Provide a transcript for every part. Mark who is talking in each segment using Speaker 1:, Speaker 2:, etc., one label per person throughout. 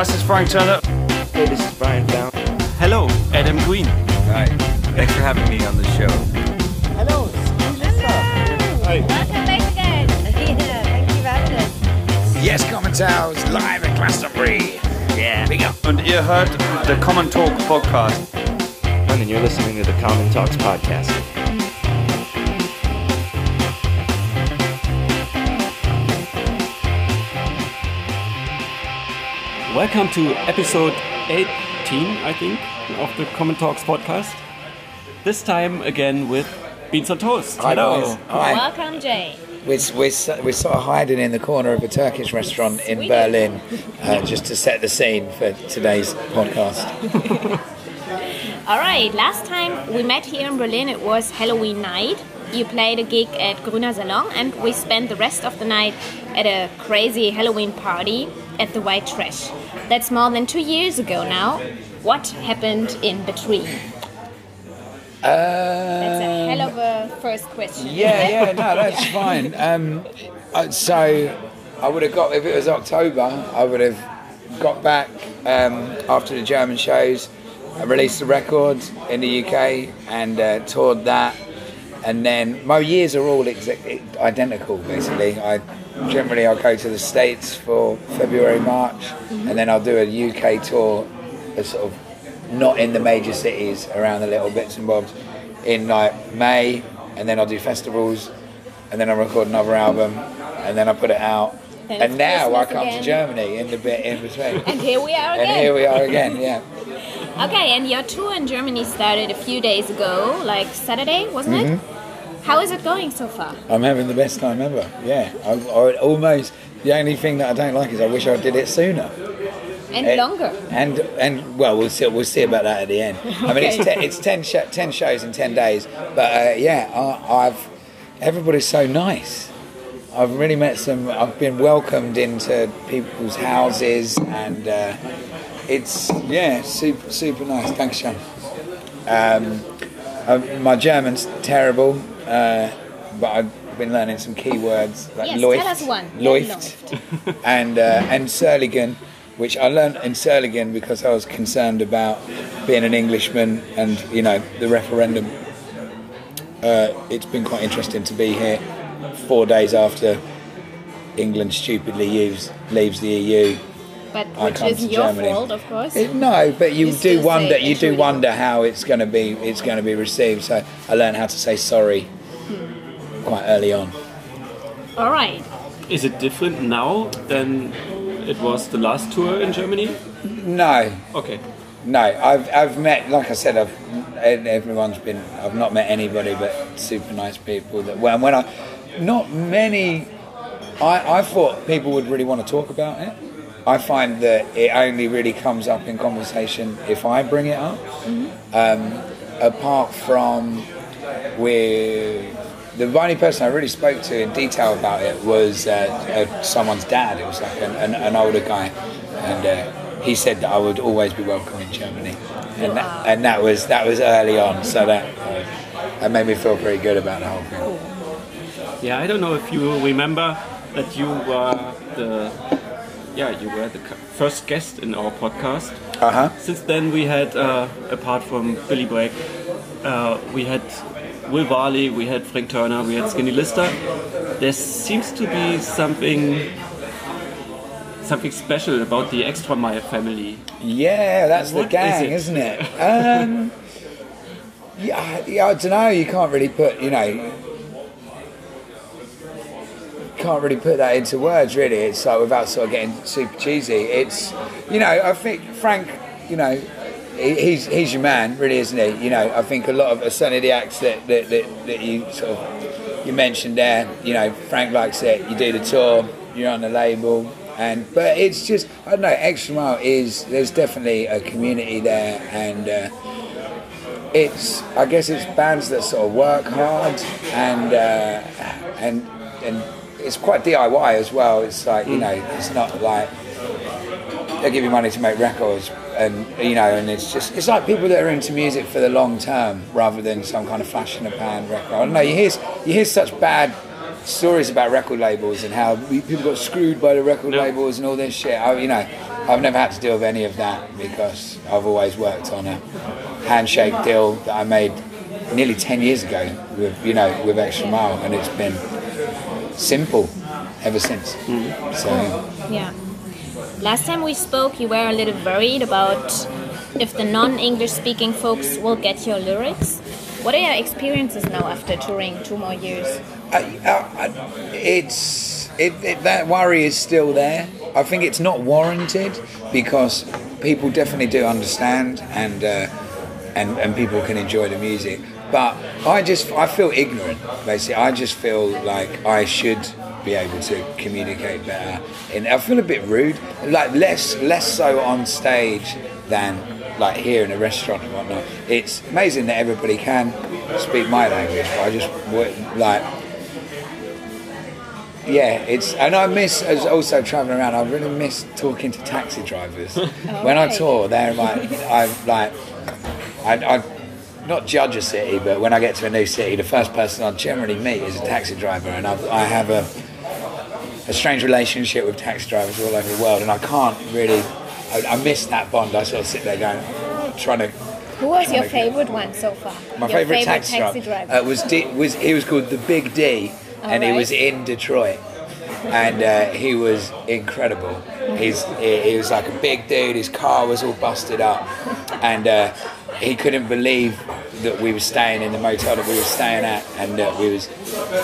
Speaker 1: Das is Frank Turner.
Speaker 2: Hey, this is Brian Down.
Speaker 1: Hello, Adam Green.
Speaker 3: Hi. Thanks for having me on the show.
Speaker 4: Hello, it's Melissa.
Speaker 2: Hi.
Speaker 5: Welcome back again. yeah, thank you for having us.
Speaker 3: Yes, Commentaries live at Glastonbury. Yeah. Big up.
Speaker 1: Und ihr hört the Common Talk Podcast.
Speaker 2: And you're listening to the Common Talks podcast.
Speaker 6: Welcome to episode 18, I think, of the Common Talks podcast. This time again with Beans on Toast.
Speaker 3: Hi, guys. Hi.
Speaker 5: Welcome, Jay.
Speaker 3: We're, we're, we're sort of hiding in the corner of a Turkish restaurant in
Speaker 5: Sweet.
Speaker 3: Berlin uh, just to set the scene for today's podcast.
Speaker 5: All right, last time we met here in Berlin, it was Halloween night. You played a gig at Grüner Salon, and we spent the rest of the night at a crazy Halloween party at the White Trash. That's more than two years ago now. What happened in between? That's a hell of a first question.
Speaker 3: Yeah, yeah, no, that's fine. Um, uh, so I would have got if it was October, I would have got back um, after the German shows. I released the record in the UK and uh, toured that, and then my years are all exa- identical. Basically, I generally I'll go to the States for February, March, mm-hmm. and then I'll do a UK tour, a sort of not in the major cities, around the little bits and bobs, in like May, and then I'll do festivals, and then I'll record another album, and then I put it out. And
Speaker 5: it's
Speaker 3: now I come
Speaker 5: again.
Speaker 3: to Germany in the bit in between.
Speaker 5: And here we are
Speaker 3: and
Speaker 5: again.
Speaker 3: here we are again, yeah.
Speaker 5: Okay, and your tour in Germany started a few days ago, like Saturday, wasn't it?
Speaker 3: Mm-hmm.
Speaker 5: How is it going so far?
Speaker 3: I'm having the best time ever. Yeah, I, I almost. The only thing that I don't like is I wish I did it sooner.
Speaker 5: And
Speaker 3: Eh,
Speaker 5: longer.
Speaker 3: And and well, we'll see. We'll see about that at the end. I mean, it's ten, it's ten sh- ten shows in ten days. But uh, yeah, I, I've everybody's so nice. I've really met some. I've been welcomed into people's houses, and uh, it's yeah, super super nice. Thanks, Sean. Um, my German's terrible, uh, but I've been learning some key words like
Speaker 5: Yes,
Speaker 3: Läuft,
Speaker 5: tell us one.
Speaker 3: And uh, and Surligan, which I learned in Surligan because I was concerned about being an Englishman and you know the referendum. Uh, it's been quite interesting to be here four days after England stupidly leaves leaves the EU.
Speaker 5: But
Speaker 3: I
Speaker 5: which
Speaker 3: come
Speaker 5: isn't
Speaker 3: to
Speaker 5: your
Speaker 3: Germany.
Speaker 5: fault, of course.
Speaker 3: It, no, but you,
Speaker 5: You
Speaker 3: do wonder. You do wonder how it's going to be. It's going to be received. So I learned how to say sorry hmm. quite early on.
Speaker 5: All right.
Speaker 6: Is it different now than it was the last tour in Germany?
Speaker 3: No,
Speaker 6: Okay.
Speaker 3: no. I've I've met, like I said, I've everyone's been. I've not met anybody but super nice people. That when when I, not many. I I thought people would really want to talk about it. I find that it only really comes up in conversation if I bring it up. Um, apart from with the only person I really spoke to in detail about it was uh, uh, someone's dad. It was like an, an, an older guy, and uh, he said that I would always be welcome in Germany, and that, and that was that was early on. So that uh, that made me feel pretty good about the whole thing.
Speaker 6: Yeah, I don't know if you remember that you were the yeah you were the first guest in our podcast.
Speaker 3: Uh huh.
Speaker 6: Since then, we had uh, apart from Billy Bragg, uh, we had Will Varley, we had Frank Turner, we had Skinny Lister. There seems to be something something special about the Extra Mile family.
Speaker 3: Yeah, that's the
Speaker 6: What is
Speaker 3: gang,
Speaker 6: it?
Speaker 3: is isn't it? Um, yeah, yeah, I don't know. You can't really put, you know, can't really put that into words. Really, it's like without sort of getting super cheesy. It's, you know, I think Frank, you know, he's he's your man, really, isn't he? You know, I think a lot of certainly the acts that that, that, that you sort of you mentioned there. You know, Frank likes it. You do the tour. You're on the label. And but it's just I don't know. Extra Mile is there's definitely a community there, and uh, it's I guess it's bands that sort of work hard and uh, and and it's quite DIY as well. It's like you mm. know it's not like they give you money to make records and you know and it's just it's like people that are into music for the long term rather than some kind of flash in the pan record. I don't know. You hear you hear such bad stories about record labels and how people got screwed by the record
Speaker 6: No.
Speaker 3: labels and all this shit. I, you know, I've never had to deal with any of that because I've always worked on a handshake deal that I made nearly 10 years ago with, you know, with Extra Mile, and it's been simple ever since. So,
Speaker 5: Yeah. Last time we spoke, you were a little worried about if the non-English speaking folks will get your lyrics. What are your experiences now after touring two more years?
Speaker 3: I, I, it's it, it, that worry is still there. I think it's not warranted because people definitely do understand and uh, and and people can enjoy the music. But I just I feel ignorant. Basically, I just feel like I should be able to communicate better. And I feel a bit rude, like less less so on stage than like here in a restaurant and whatnot. It's amazing that everybody can speak my language, but I just like yeah, it's and I miss as also traveling around. I really miss talking to taxi drivers. when I tour, they're like I'm like I, I not judge a city, but when I get to a new city, the first person I generally meet is a taxi driver, and I've, I have a a strange relationship with taxi drivers all over the world, and I can't really. I, I miss that bond. I sort of sit there going, trying to
Speaker 5: Who was your favorite one so far?
Speaker 3: my favorite, taxi, driver, uh, was D, was he was called the Big D, and he was in Detroit, and uh, he was incredible. He's he, he was like a big dude. His car was all busted up, and uh, he couldn't believe that we were staying in the motel that we were staying at, and that we was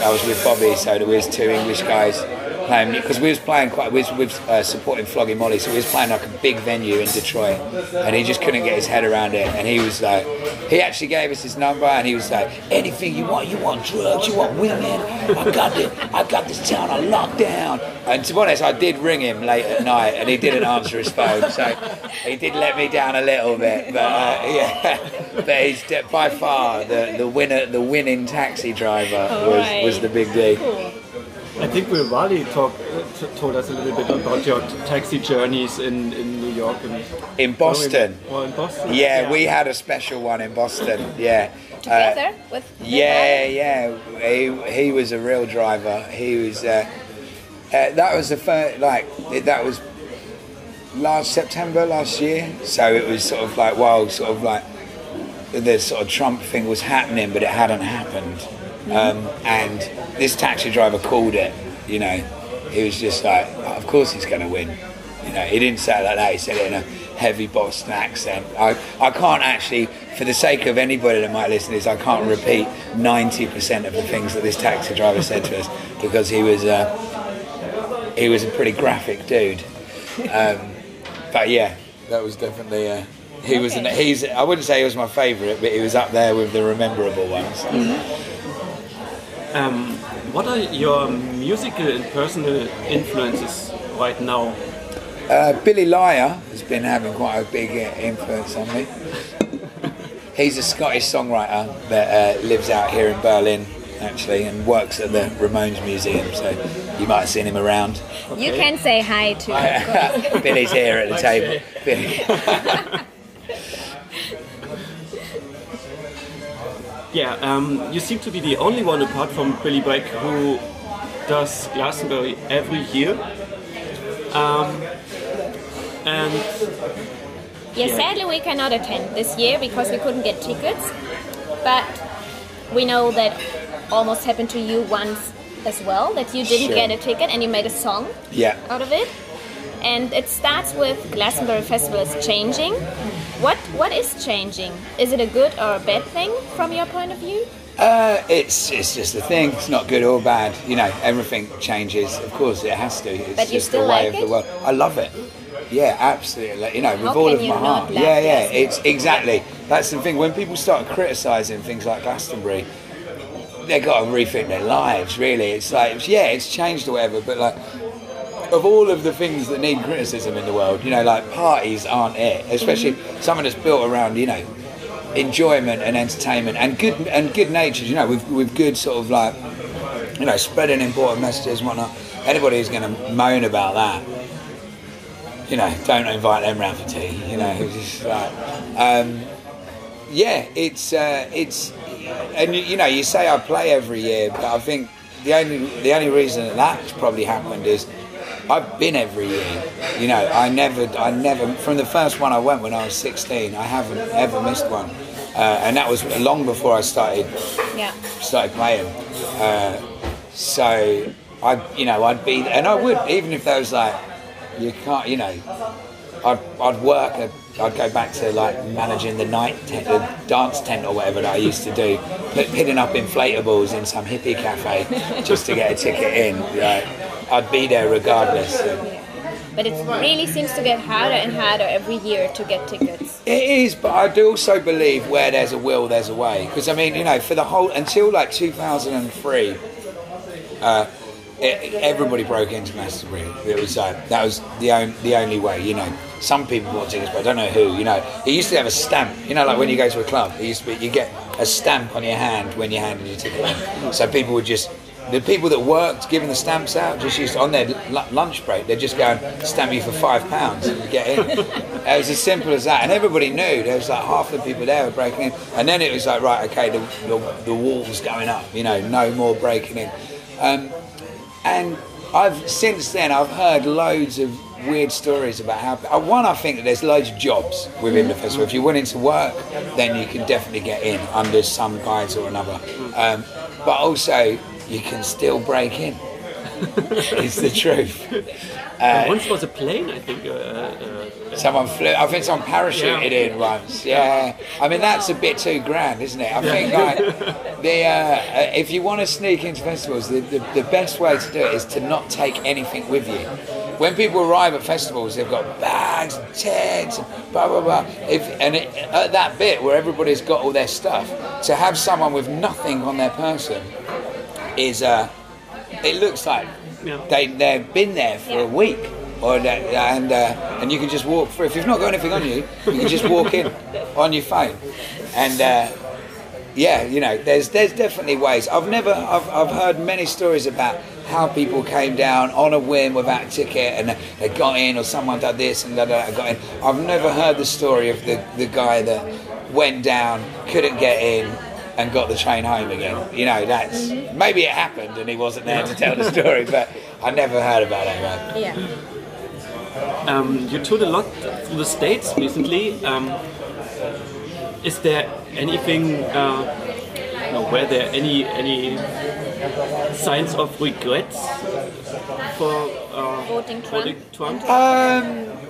Speaker 3: I was with Bobby, so there was two English guys playing because we was playing quite we was, we was uh, supporting Flogging Molly, so we was playing like a big venue in Detroit, and he just couldn't get his head around it, and he was like, he actually gave us his number, and he was like, anything you want, you want drugs, you want women, I got this, I got this town on lockdown, and to be honest, I did ring him late at night, and he didn't answer his phone, so he did let me down a little bit, but uh, yeah, but he's de- by far the, the winner, the winning taxi driver was, was the big D.
Speaker 6: I think Will Varley talk, t- told us a little bit about your t- taxi journeys in, in New York and
Speaker 3: In Boston.
Speaker 6: Or in Boston.
Speaker 3: Yeah, we had a special one in Boston. Yeah. Uh,
Speaker 5: Together with
Speaker 3: yeah, yeah. He, he was a real driver. He was. Uh, uh, that was the first. Like that was last September last year. So it was sort of like while sort of like the sort of Trump thing was happening, but it hadn't happened. Um, and this taxi driver called it. You know, he was just like, of course he's going to win. You know, he didn't say it like that. He said it in a heavy Boston accent. I, I can't actually, for the sake of anybody that might listen to this, I can't repeat 90% of the things that this taxi driver said to us because he was uh, he was a pretty graphic dude. Um, but yeah, that was definitely. Uh, he was. An, he's. I wouldn't say he was my favourite, but he was up there with the rememberable ones.
Speaker 6: Um, what are your musical and personal influences right now?
Speaker 3: Uh, Billy Liar has been having quite a big uh, influence on me. He's a Scottish songwriter that uh, lives out here in Berlin, actually, and works at the Ramones Museum. So you might have seen him around.
Speaker 5: You can say hi to.
Speaker 3: Billy's here at the table.
Speaker 6: Yeah, um, you seem to be the only one apart from Billy Bragg who does Glastonbury every year. Um, and
Speaker 5: Yeah, sadly we cannot attend this year because we couldn't get tickets. But we know that almost happened to you once as well, that you didn't
Speaker 3: Sure.
Speaker 5: get a ticket and you made a song
Speaker 3: Yeah.
Speaker 5: out of it. And it starts with Glastonbury Festival is changing. What what is changing? Is it a good or a bad thing from your point of view?
Speaker 3: Uh, it's it's just a thing. It's not good or bad. You know, everything changes. Of course, it has to. It's
Speaker 5: But you
Speaker 3: just
Speaker 5: still
Speaker 3: the way
Speaker 5: like
Speaker 3: of
Speaker 5: it?
Speaker 3: the world. I love it. Yeah, absolutely. You know, with
Speaker 5: How
Speaker 3: all of my heart. Yeah, yeah. It's exactly that's the thing. When people start criticising things like Glastonbury, they've got to rethink their lives. Really, it's like yeah, it's changed or whatever. But like, of all of the things that need criticism in the world, you know, like parties aren't it. Especially something that's built around you know enjoyment and entertainment and good and good natured. You know, with with good sort of like you know spreading important messages and whatnot. Anybody who's going to moan about that, you know, don't invite them round for tea. You know, it's just like, um, yeah, it's uh, it's and you, you know, you say I play every year, but I think the only the only reason that that's probably happened is I've been every year. You know, I never, I never. From the first one I went when I was 16, I haven't ever missed one, uh, and that was long before I started
Speaker 5: Yeah.
Speaker 3: started playing. Uh, so I, you know, I'd be, and I would, even if there was like, you can't, you know, I'd, I'd work, I'd, I'd go back to like managing the night tent, the dance tent or whatever that I used to do, put, pitting up inflatables in some hippie cafe just to get a ticket in. Like, I'd be there regardless.
Speaker 5: But it really seems to get harder and harder every year to get tickets.
Speaker 3: It is, but I do also believe where there's a will, there's a way. Because I mean, you know, for the whole until like 2003, uh, it, everybody broke into Glastonbury. It was like that was the only the only way. You know, some people bought tickets, but I don't know who. You know, it used to have a stamp. You know, like when you go to a club, it used to be you get a stamp on your hand when you handed your ticket in. So people would just. The people that worked giving the stamps out just used to, on their l- lunch break, they'd just go and stamp you for five pounds and get in. it was as simple as that, and everybody knew. There was like half the people there were breaking in, and then it was like, right, okay, the, the, the wall's going up. You know, no more breaking in. Um, and I've since then I've heard loads of weird stories about how. uh, One, I think that there's loads of jobs within the festival. If you're willing to work, then you can definitely get in under some guise or another. Um, but also, you can still break in. it's the truth.
Speaker 6: once was a plane, I think. Uh, uh,
Speaker 3: Someone flew. I think someone parachuted
Speaker 6: Yeah.
Speaker 3: in once. Yeah. I mean that's a bit too grand, isn't it? I think like the uh, uh, if you want to sneak into festivals, the, the the best way to do it is to not take anything with you. When people arrive at festivals, they've got bags, and tents, and blah blah blah. If and it, at that bit where everybody's got all their stuff, to have someone with nothing on their person is uh, it looks like
Speaker 6: Yeah.
Speaker 3: they they've been there for a week, or that, and uh, and you can just walk through. If you've not got anything on you, you can just walk in on your phone, and uh, yeah, you know, there's there's definitely ways. I've never I've, I've heard many stories about how people came down on a whim without a ticket and they got in, or someone did this and da, da, da, got in. I've never heard the story of the the guy that went down, couldn't get in, and got the train home again. You know, that's maybe it happened and he wasn't there to tell the story, but I never heard about it. Man.
Speaker 5: Yeah.
Speaker 6: Um, you toured a lot through the states recently. Um, is there anything? Uh, no, were there any any signs of regrets for uh,
Speaker 5: Voting Trump?
Speaker 6: voting Trump?
Speaker 3: Um,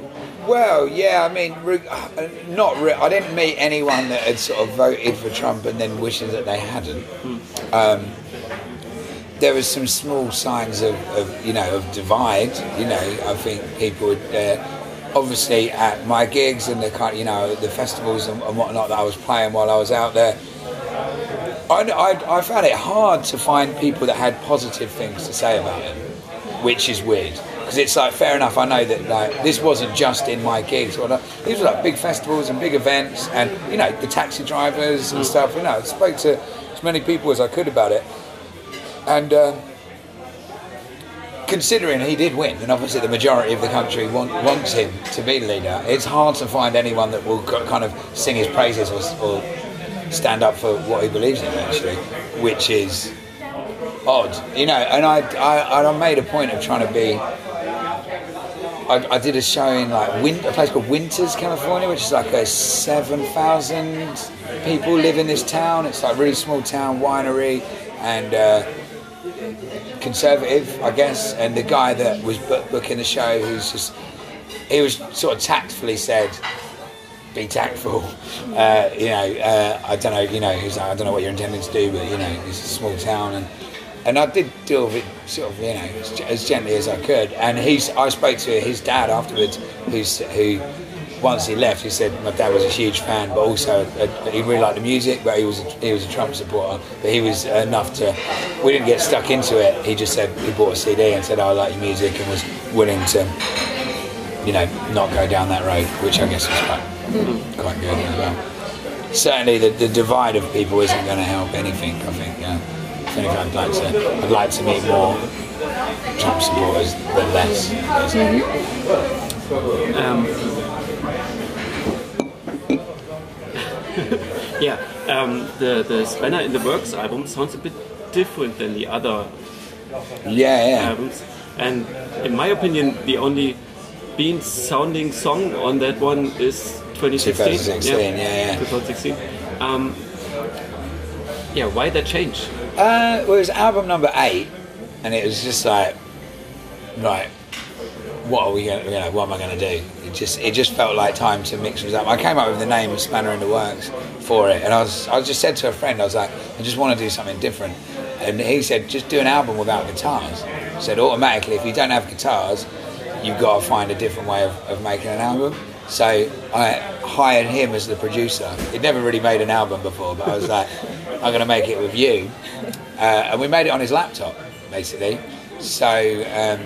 Speaker 3: well, yeah, I mean, uh, not. I didn't meet anyone that had sort of voted for Trump and then wishing that they hadn't. Um, there was some small signs of, of, you know, of divide. You know, I think people would. Uh, obviously, at my gigs and the kind, you know, the festivals and, and whatnot that I was playing while I was out there, I, I, I found it hard to find people that had positive things to say about him, which is weird. Because it's like fair enough. I know that like this wasn't just in my gigs. Or these were like big festivals and big events, and you know the taxi drivers and stuff. You know, I spoke to as many people as I could about it, and um, considering he did win, and obviously the majority of the country want, wants him to be the leader, it's hard to find anyone that will kind of sing his praises or, or stand up for what he believes in, actually, which is odd, you know. And I, I, and I made a point of trying to be. I, I did a show in like Win, a place called Winters, California, which is like a seven thousand people live in this town. It's like a really small town winery, and. Uh, conservative, I guess, and the guy that was book- booking the show, who's just, he was sort of tactfully said, "Be tactful." Uh, you know, uh, I don't know. You know, he's like, I don't know what you're intending to do, but you know, it's a small town, and and I did deal with it sort of, you know, as, as gently as I could. And he's, I spoke to his dad afterwards, who's who. Once he left, he said my dad was a huge fan, but also uh, he really liked the music. But he was a, he was a Trump supporter. But he was enough to. We didn't get stuck into it. He just said he bought a CD and said, "I like your music," and was willing to, you know, not go down that road, which I guess was quite quite good as well. Certainly, the, the divide of people isn't going to help anything. I think. Uh, anything, I'd like to I'd like to meet more Trump supporters than less.
Speaker 6: Um, yeah, um, the the Spanner in the Works album sounds a bit different than the other
Speaker 3: Yeah, yeah.
Speaker 6: albums. And in my opinion, the only Bean sounding song on that one is 2016.
Speaker 3: 2016, yeah, yeah.
Speaker 6: 2016. Um, yeah, why that change?
Speaker 3: Uh, well, it was album number eight, and it was just like, right, what are we going? You know, what am I going to do? It just, it just felt like time to mix things up. I came up with the name of Spanner in the Works for it, and I was, I just said to a friend, I was like, I just want to do something different, and he said, just do an album without guitars. He said automatically, if you don't have guitars, you've got to find a different way of, of making an album. So I hired him as the producer. He'd never really made an album before, but I was like, I'm going to make it with you. Uh, and we made it on his laptop, basically. So, um,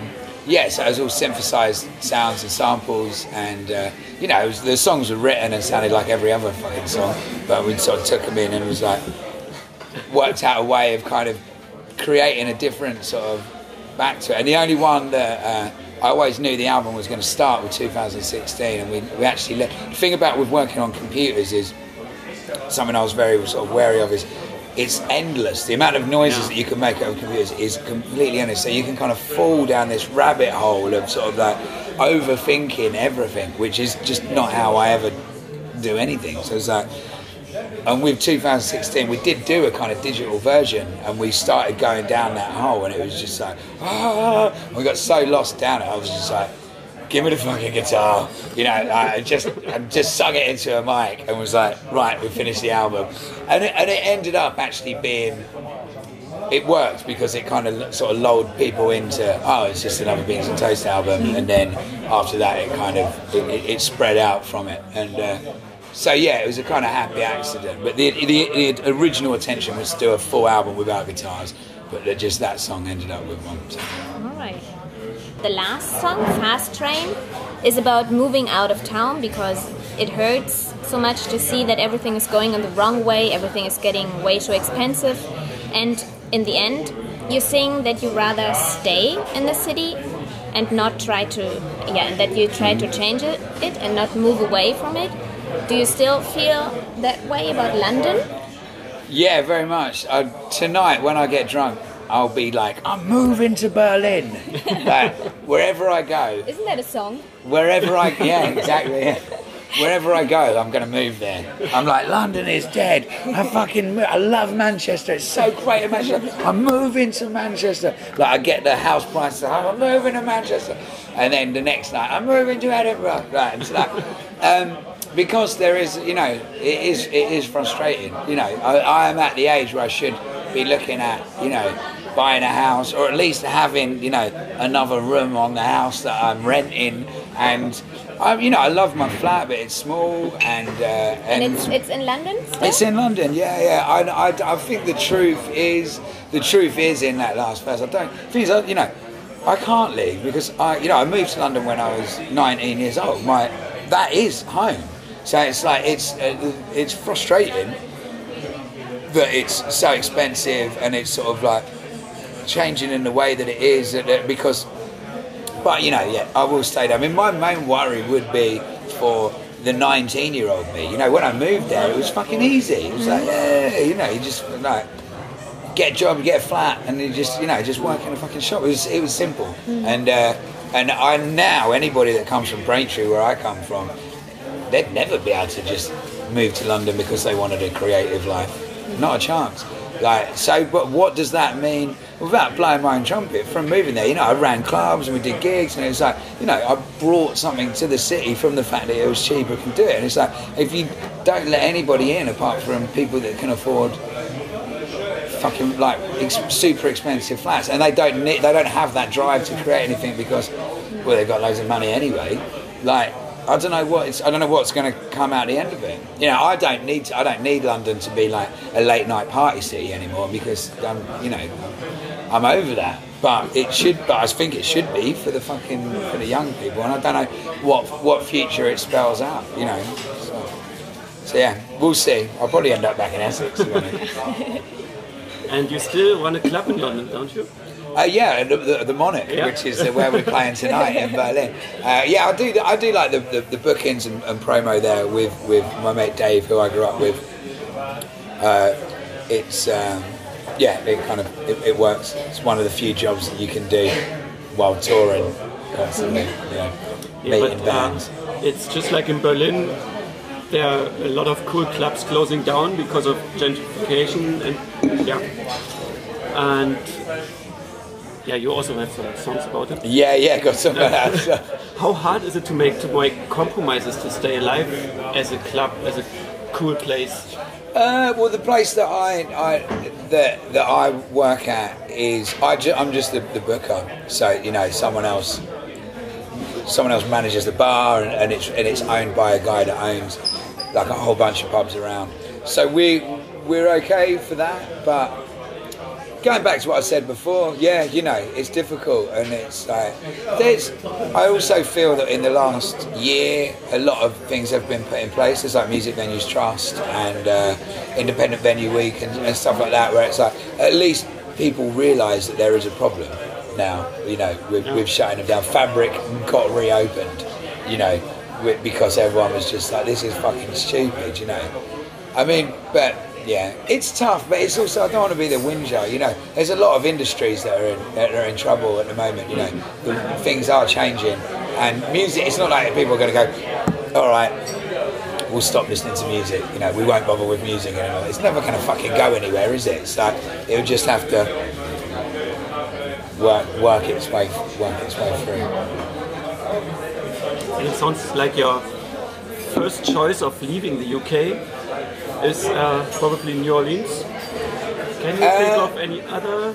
Speaker 3: yeah, so it was all synthesized sounds and samples. And, uh, you know, was, the songs were written and sounded like every other fucking song. But we sort of took them in and was like, worked out a way of kind of creating a different sort of back to it. And the only one that uh, I always knew the album was going to start with 2016, and we, we actually let, the thing about with working on computers is something I was very sort of wary of is it's endless. The amount of noises that you can make out of computers is completely endless. So you can kind of fall down this rabbit hole of sort of like overthinking everything, which is just not how I ever do anything. So it's like and with 2016 we did do a kind of digital version and we started going down that hole and it was just like ah! We got so lost down it i was just like give me the fucking guitar you know i just I just sung it into a mic and was like right we finished the album. And it, and it ended up actually being it worked because it kind of sort of lulled people into oh it's just another Beans on Toast album and then after that it kind of it, it, spread out from it. And uh, so yeah, it was a kind of happy accident. But the, the, the original intention was to do a full album without guitars, but just that song ended up with one. So.
Speaker 5: All right. The last song, Fast Train, is about moving out of town because it hurts so much to see that everything is going in the wrong way, everything is getting way too expensive, and in the end, you're sing that you rather stay in the city and not try to, yeah, that you try to change it and not move away from it. Do you still feel that way about London?
Speaker 3: Yeah, very much. Uh, tonight, when I get drunk, I'll be like, I'm moving to Berlin. like, wherever I go,
Speaker 5: Isn't that a song?
Speaker 3: wherever I, yeah, exactly. Yeah. Wherever I go, I'm going to move there. I'm like, London is dead. I fucking, mo- I love Manchester. It's so great in Manchester. I'm moving to Manchester. Like, I get the house prices. I'm moving to Manchester. And then the next night, I'm moving to Edinburgh. Right, it's like, um, because there is, you know, it is, it is frustrating. You know, I, I am at the age where I should be looking at, you know, buying a house or at least having, you know, another room on the house that I'm renting. And, I, you know, I love my flat, but it's small and uh,
Speaker 5: And it's it's in London. Still?
Speaker 3: it's in London, yeah, yeah. I, I, I think the truth is the truth is in that last verse. I don't. Things you know, I can't leave because I, you know, I moved to London when I was 19 years old. My that is home. So it's like it's uh, it's frustrating that it's so expensive and it's sort of like changing in the way that it is that- that- because. But you know, yeah, I will stay there. I mean, my main worry would be for the 19 year old me. You know, when I moved there, it was fucking easy. It was like, yeah, you know, you just like get a job, get a flat, and you just you know just work in a fucking shop. It was it was simple, and uh, and I now anybody that comes from Braintree, where I come from, they'd never be able to just move to London because they wanted a creative life. Not a chance. Like so, but what does that mean? Without blowing my own trumpet, from moving there, you know, I ran clubs and we did gigs, and it was like, you know, I brought something to the city from the fact that it was cheaper can do it. And it's like, if you don't let anybody in apart from people that can afford fucking like ex- super expensive flats, and they don't need, they don't have that drive to create anything because well they've got loads of money anyway. Like I don't know what it's, I don't know what's going to come out the end of it. You know, I don't need to, I don't need London to be like a late night party city anymore because I'm you know I'm over that. But it should, but I think it should be for the fucking for the young people, and I don't know what what future it spells out. You know. So, so yeah, we'll see. I'll probably end up back in Essex.
Speaker 6: And you still run a club in London, don't you?
Speaker 3: Uh, yeah, the, the, the Monarch,
Speaker 6: Yeah.
Speaker 3: which is uh, where we're playing tonight in Berlin. Uh, yeah, I do. I do like the, the, the bookings and, and promo there with, with my mate Dave, who I grew up with. Uh, it's um, yeah, it kind of it, it works. It's one of the few jobs that you can do while touring constantly. You know,
Speaker 6: Yeah,
Speaker 3: meeting
Speaker 6: but uh,
Speaker 3: bands.
Speaker 6: it's just like in Berlin. There are a lot of cool clubs closing down because of gentrification and yeah, and yeah, you also have some songs about it.
Speaker 3: Yeah, yeah, got some of that.
Speaker 6: How hard is it to make to make compromises to stay alive as a club, as a cool place?
Speaker 3: Uh, well, the place that I, I that that I work at is I ju- I'm just the, the booker, so you know someone else someone else manages the bar and, and it's and it's owned by a guy that owns like a whole bunch of pubs around. So we we're okay for that, but going back to what I said before, yeah, you know, it's difficult and it's like there's. I also feel that in the last year, a lot of things have been put in place. There's like Music Venues Trust and uh, Independent Venue Week and, and stuff like that, where it's like at least people realise that there is a problem now. You know, with, with shutting them down. Fabric got reopened. You know, because everyone was just like, this is fucking stupid. You know. I mean, but yeah, it's tough, but it's also I don't want to be the whinger. You know, there's a lot of industries that are in, that are in trouble at the moment. You know, the, things are changing, and music. It's not like people are going to go, all right, we'll stop listening to music. You know, we won't bother with music anymore. It's never going to fucking go anywhere, is it? So it'll just have to work work its way work its way through.
Speaker 6: And it sounds like your first choice of leaving the UK is uh, probably New Orleans. Can you think
Speaker 3: Uh,
Speaker 6: of any other?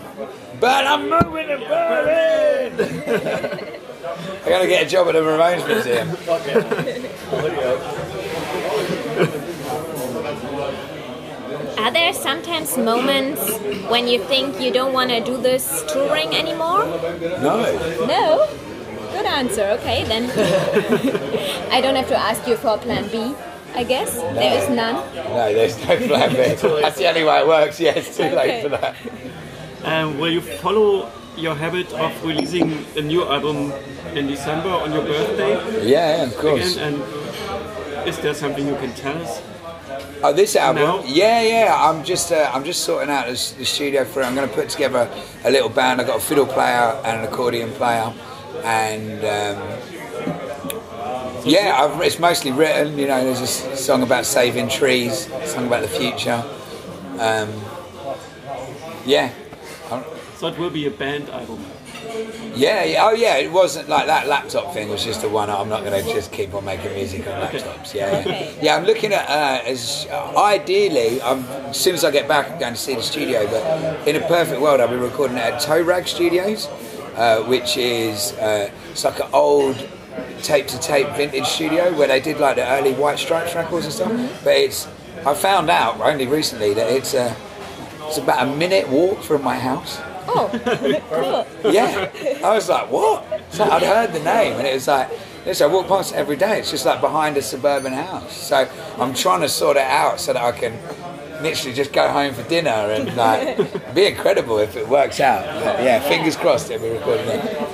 Speaker 3: But I'm moving to Berlin. I gotta get a job at the Ramones Museum.
Speaker 5: Are there sometimes moments when you think you don't want to do this touring anymore?
Speaker 3: No.
Speaker 5: No? Good answer. Okay, then I don't have to ask you for plan B, I guess. There is none.
Speaker 3: No, there's no plan B. That's the only way it works. Yeah, it's too
Speaker 5: Okay.
Speaker 3: late for that.
Speaker 6: Um, will you follow your habit of releasing a new album in December on your birthday
Speaker 3: Yeah, yeah, of course.
Speaker 6: again? And is there something you can tell us?
Speaker 3: Oh, this album?
Speaker 6: No.
Speaker 3: Yeah, yeah. I'm just, uh, I'm just sorting out the, the studio for it. I'm going to put together a little band. I've got a fiddle player and an accordion player, and um, yeah, I've, it's mostly written. You know, there's a song about saving trees, a song about the future. Um, yeah.
Speaker 6: So it will be a band album.
Speaker 3: Yeah, yeah, oh yeah, it wasn't like that laptop thing was just a one. I'm not going to just keep on making music on laptops. Yeah, yeah. Yeah. I'm looking at uh, as ideally, I'm, as soon as I get back, I'm going to see the studio. But in a perfect world, I'll be recording at Toe Rag Studios, uh, which is uh, it's like an old tape to tape vintage studio where they did like the early White Stripes records and stuff. But it's I found out only recently that it's a it's about a minute walk from my house.
Speaker 5: Oh, cool.
Speaker 3: Yeah. I was like, what? So I'd heard the name and it was like, yes, I walk past it every day. It's just like behind a suburban house. So I'm trying to sort it out so that I can literally just go home for dinner and like be incredible if it works out. But yeah, fingers crossed it'll be recorded there.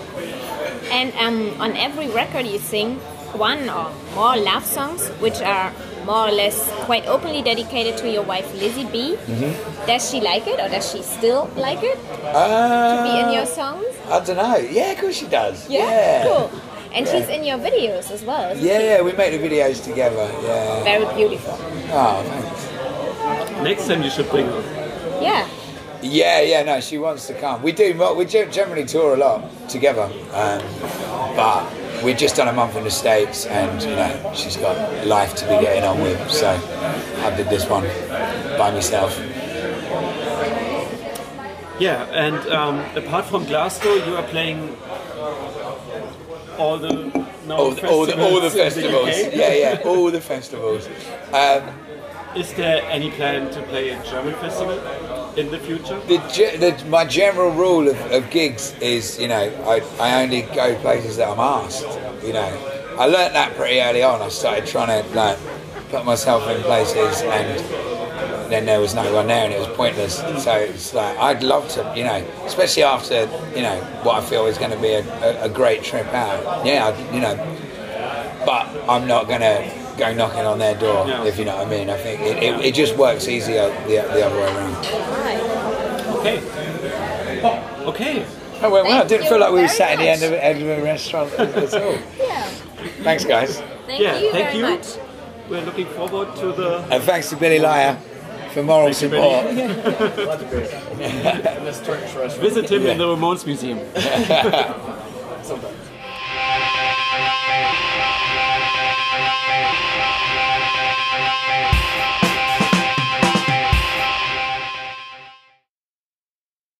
Speaker 5: And um, on every record you sing one or more love songs, which are more or less quite openly dedicated to your wife Lizzie B.
Speaker 3: Mm-hmm.
Speaker 5: Does she like it, or does she still like it to
Speaker 3: Uh,
Speaker 5: be in your songs?
Speaker 3: I don't know. Yeah, of course she does. Yeah.
Speaker 5: cool. And she's in your videos as well. isn't
Speaker 3: Yeah,
Speaker 5: she?
Speaker 3: yeah, we make the videos together. Yeah.
Speaker 5: Very beautiful.
Speaker 3: Oh, thanks.
Speaker 6: Next time you should bring her.
Speaker 5: Yeah.
Speaker 3: Yeah, yeah, no, she wants to come. We do, we generally tour a lot together, um, but we've just done a month in the States and, you know, she's got life to be getting on with, so I did this one by myself.
Speaker 6: Yeah, and um, apart from Glasgow, you are playing all the now
Speaker 3: All the, all the, all the
Speaker 6: festivals. UK.
Speaker 3: Yeah, yeah, all the festivals. Um,
Speaker 6: Is there any plan to play a German festival in the future?
Speaker 3: the, the, my general rule of, of gigs is, you know, I, I only go places that I'm asked. You know, I learnt that pretty early on. I started trying to like put myself in places, and then there was no one there, and it was pointless. So it's like I'd love to, you know, especially after you know what I feel is going to be a, a, a great trip out. Yeah, you know, but I'm not going to go knocking on their door
Speaker 6: Yeah.
Speaker 3: if you know what I mean. I think it, it, it just works easier the, the other way around.
Speaker 5: Right.
Speaker 6: Okay. Oh, okay.
Speaker 3: That went well.
Speaker 5: Thank
Speaker 3: It didn't feel like we were
Speaker 5: very
Speaker 3: sat at the end of, end of a restaurant at all.
Speaker 5: Yeah.
Speaker 3: Thanks, guys.
Speaker 5: Thank
Speaker 6: Yeah,
Speaker 5: you
Speaker 6: thank
Speaker 5: very
Speaker 6: you.
Speaker 5: much.
Speaker 6: We're looking forward to the.
Speaker 3: And thanks to Billy Liar for moral
Speaker 6: Thank you, Billy.
Speaker 3: support.
Speaker 6: Visit him in the Ramones Museum.
Speaker 4: Sometimes.